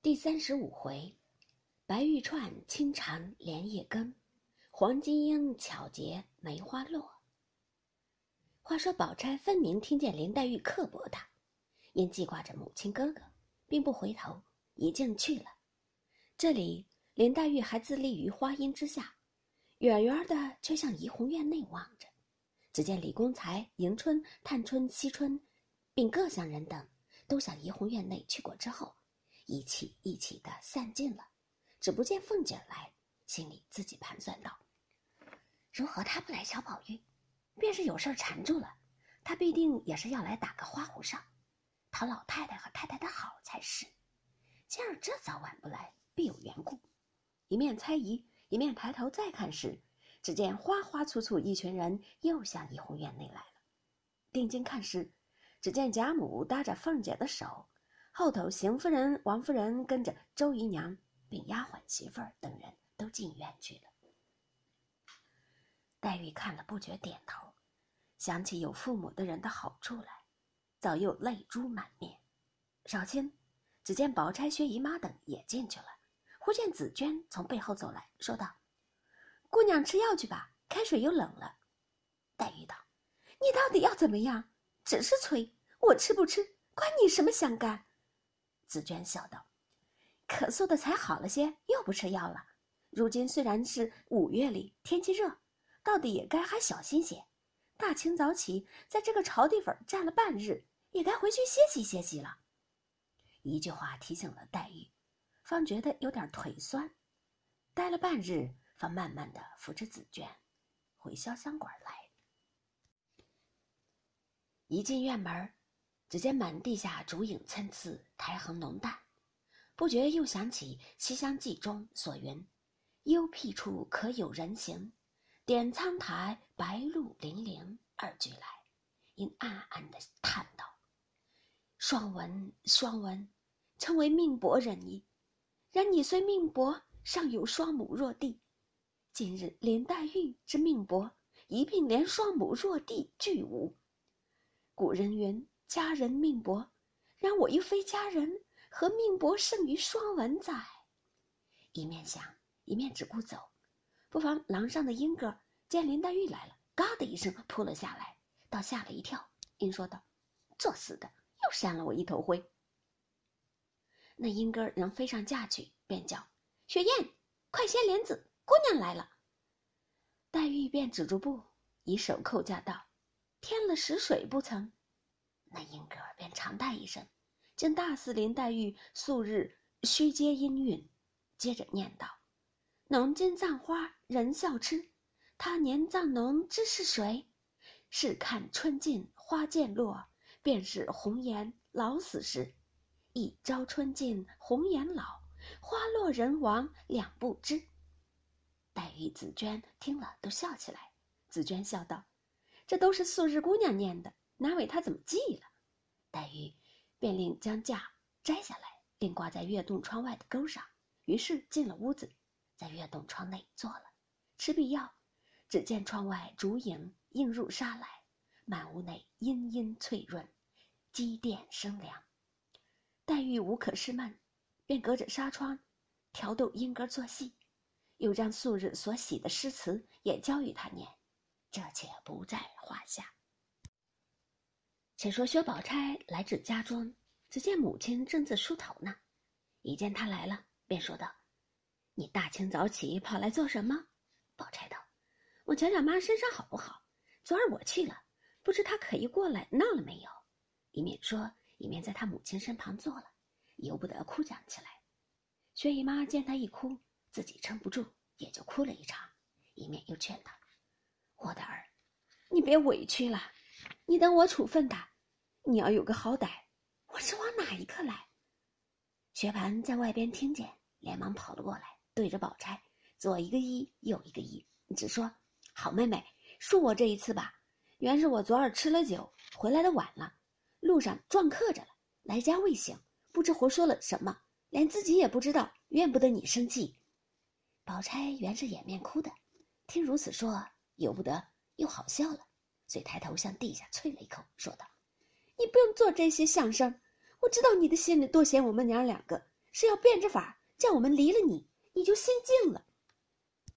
第三十五回，白玉串清长连夜更，黄金英巧结梅花落。话说宝钗分明听见林黛玉刻薄她，因记挂着母亲哥哥，并不回头，一径去了。这里林黛玉还自立于花荫之下，远远的却向怡红院内望着。只见李公才、迎春、探春、惜春，并各乡人等，都向怡红院内去过之后，一起一起的散尽了，只不见凤姐来，心里自己盘算道：“如何她不来小宝玉，便是有事缠住了，她必定也是要来打个花壶上，讨老太太和太太的好才是。今儿这早晚不来，必有缘故。”一面猜疑，一面抬头再看时。只见花花簇簇一群人又向怡红院内来了。定睛看时，只见贾母搭着凤姐的手，后头邢夫人、王夫人跟着周姨娘，并丫鬟媳妇儿等人都进院去了。黛玉看了，不觉点头，想起有父母的人的好处来，早又泪珠满面。少卿，只见宝钗、薛姨妈等也进去了。忽见紫娟从背后走来说道。姑娘吃药去吧，开水又冷了。黛玉道：“你到底要怎么样？只是催我吃不吃，关你什么相干？”紫娟笑道：“咳嗽的才好了些，又不吃药了。如今虽然是五月里，天气热，到底也该还小心些。大清早起，在这个潮地方站了半日，也该回去歇息歇息了。”一句话提醒了黛玉，方觉得有点腿酸，待了半日。方慢慢的扶着紫鹃回潇湘馆来。一进院门，只见满地下烛影参差，苔痕浓淡，不觉又想起《西厢记》中所云：“幽僻处可有人行，点苍苔，白露零零。”二句来，因暗暗的叹道：“双文，双文，称为命薄人矣。然你虽命薄，尚有双母弱弟。”今日林黛玉之命薄，一并连双母弱弟俱无。古人云：“佳人命薄。”然我又非佳人，何命薄胜于双文哉？一面想，一面只顾走。不妨廊上的莺歌见林黛玉来了，嘎的一声扑了下来，倒吓了一跳。因说道：“作死的，又扇了我一头灰。”那莺歌仍飞上架去，便叫：“雪雁，快掀帘子。”姑娘来了，黛玉便止住步，以手扣架道：“添了食水不曾？”那莺歌便长叹一声，竟大似林黛玉素日虚接音韵，接着念道：“浓金葬花人笑痴，他年葬浓知是谁？试看春尽花渐落，便是红颜老死时。一朝春尽红颜老，花落人亡两不知。”黛玉、紫娟听了都笑起来。紫娟笑道：“这都是素日姑娘念的，哪为他怎么记了？”黛玉便令将架摘下来，并挂在月洞窗外的钩上。于是进了屋子，在月洞窗内坐了，吃毕药。只见窗外烛影映入纱来，满屋内阴阴翠润，机电生凉。黛玉无可释闷，便隔着纱窗调逗莺歌作戏。又将素日所喜的诗词也教与他念，这且不在话下。且说薛宝钗来至家中，只见母亲正自梳头呢，一见她来了，便说道：“你大清早起跑来做什么？”宝钗道：“我瞧瞧妈身上好不好？昨儿我去了，不知她可一过来闹了没有？”一面说，一面在她母亲身旁坐了，由不得哭讲起来。薛姨妈见她一哭。自己撑不住，也就哭了一场，一面又劝他：“我的儿，你别委屈了，你等我处分他，你要有个好歹。我是往哪一刻来？”薛蟠在外边听见，连忙跑了过来，对着宝钗左一个揖，右一个揖，只说：“好妹妹，恕我这一次吧。原是我昨儿吃了酒，回来的晚了，路上撞客着了，来家未醒，不知胡说了什么，连自己也不知道，怨不得你生气。”宝钗原是掩面哭的，听如此说，由不得又好笑了，遂抬头向地下啐了一口，说道：“你不用做这些相声，我知道你的心里多嫌我们娘两个，是要变着法叫我们离了你，你就心静了。